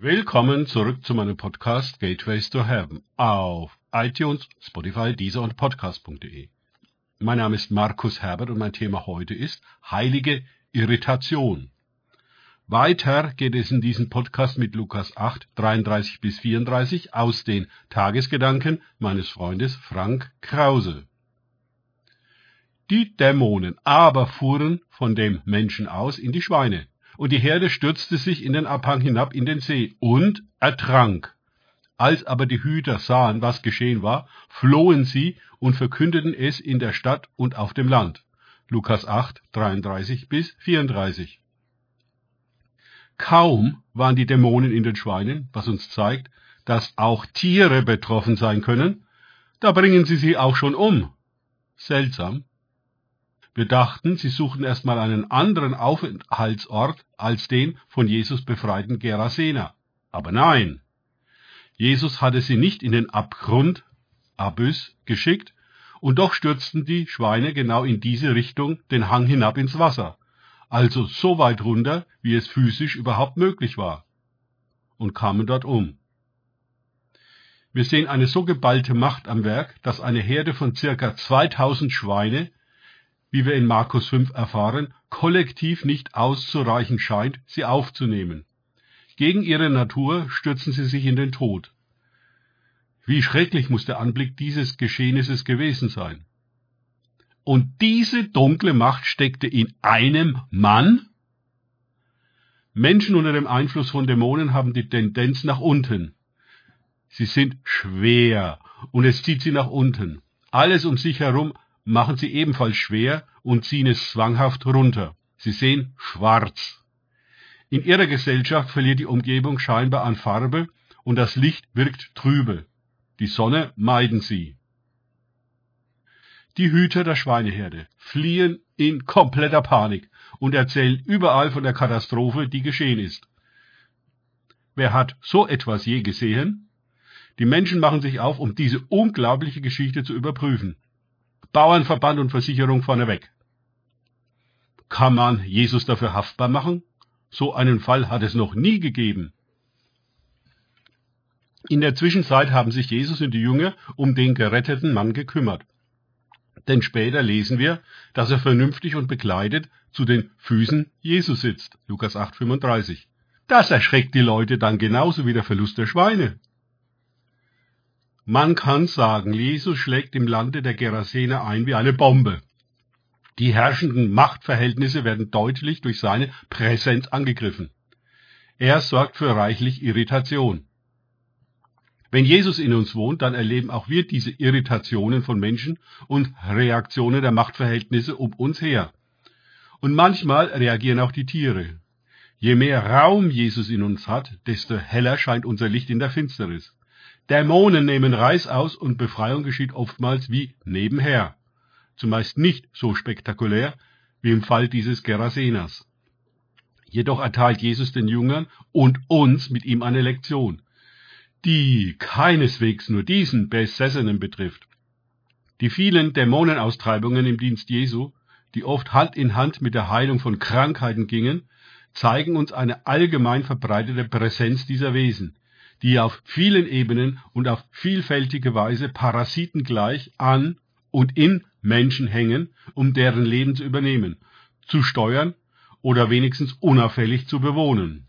Willkommen zurück zu meinem Podcast Gateways to Heaven auf iTunes, Spotify, Deezer und Podcast.de. Mein Name ist Markus Herbert und mein Thema heute ist heilige Irritation. Weiter geht es in diesem Podcast mit Lukas 8, 33 bis 34 aus den Tagesgedanken meines Freundes Frank Krause. Die Dämonen aber fuhren von dem Menschen aus in die Schweine und die Herde stürzte sich in den Abhang hinab in den See und ertrank. Als aber die Hüter sahen, was geschehen war, flohen sie und verkündeten es in der Stadt und auf dem Land. Lukas 8, 33 bis 34. Kaum waren die Dämonen in den Schweinen, was uns zeigt, dass auch Tiere betroffen sein können, da bringen sie sie auch schon um. Seltsam. Wir dachten, sie suchten erstmal einen anderen Aufenthaltsort als den von Jesus befreiten Gerasena. Aber nein. Jesus hatte sie nicht in den Abgrund, Abyss, geschickt, und doch stürzten die Schweine genau in diese Richtung den Hang hinab ins Wasser, also so weit runter, wie es physisch überhaupt möglich war, und kamen dort um. Wir sehen eine so geballte Macht am Werk, dass eine Herde von circa 2000 Schweine wie wir in Markus 5 erfahren, kollektiv nicht auszureichen scheint, sie aufzunehmen. Gegen ihre Natur stürzen sie sich in den Tod. Wie schrecklich muss der Anblick dieses Geschehnisses gewesen sein. Und diese dunkle Macht steckte in einem Mann? Menschen unter dem Einfluss von Dämonen haben die Tendenz nach unten. Sie sind schwer und es zieht sie nach unten. Alles um sich herum machen sie ebenfalls schwer und ziehen es zwanghaft runter. Sie sehen schwarz. In ihrer Gesellschaft verliert die Umgebung scheinbar an Farbe und das Licht wirkt trübe. Die Sonne meiden sie. Die Hüter der Schweineherde fliehen in kompletter Panik und erzählen überall von der Katastrophe, die geschehen ist. Wer hat so etwas je gesehen? Die Menschen machen sich auf, um diese unglaubliche Geschichte zu überprüfen. Bauernverband und Versicherung vorneweg. Kann man Jesus dafür haftbar machen? So einen Fall hat es noch nie gegeben. In der Zwischenzeit haben sich Jesus und die Jünger um den geretteten Mann gekümmert. Denn später lesen wir, dass er vernünftig und bekleidet zu den Füßen Jesus sitzt. Lukas 8,35. Das erschreckt die Leute dann genauso wie der Verlust der Schweine. Man kann sagen, Jesus schlägt im Lande der Gerasene ein wie eine Bombe. Die herrschenden Machtverhältnisse werden deutlich durch seine Präsenz angegriffen. Er sorgt für reichlich Irritation. Wenn Jesus in uns wohnt, dann erleben auch wir diese Irritationen von Menschen und Reaktionen der Machtverhältnisse um uns her. Und manchmal reagieren auch die Tiere. Je mehr Raum Jesus in uns hat, desto heller scheint unser Licht in der Finsternis. Dämonen nehmen Reis aus und Befreiung geschieht oftmals wie nebenher. Zumeist nicht so spektakulär wie im Fall dieses Gerasenas. Jedoch erteilt Jesus den Jüngern und uns mit ihm eine Lektion, die keineswegs nur diesen Besessenen betrifft. Die vielen Dämonenaustreibungen im Dienst Jesu, die oft Hand in Hand mit der Heilung von Krankheiten gingen, zeigen uns eine allgemein verbreitete Präsenz dieser Wesen, die auf vielen Ebenen und auf vielfältige Weise parasitengleich an und in Menschen hängen, um deren Leben zu übernehmen, zu steuern oder wenigstens unauffällig zu bewohnen.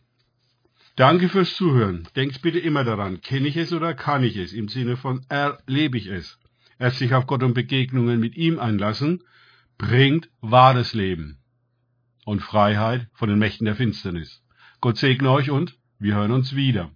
Danke fürs Zuhören. Denkt bitte immer daran, kenne ich es oder kann ich es, im Sinne von erlebe ich es. Erst sich auf Gott und Begegnungen mit ihm einlassen, bringt wahres Leben und Freiheit von den Mächten der Finsternis. Gott segne euch und wir hören uns wieder.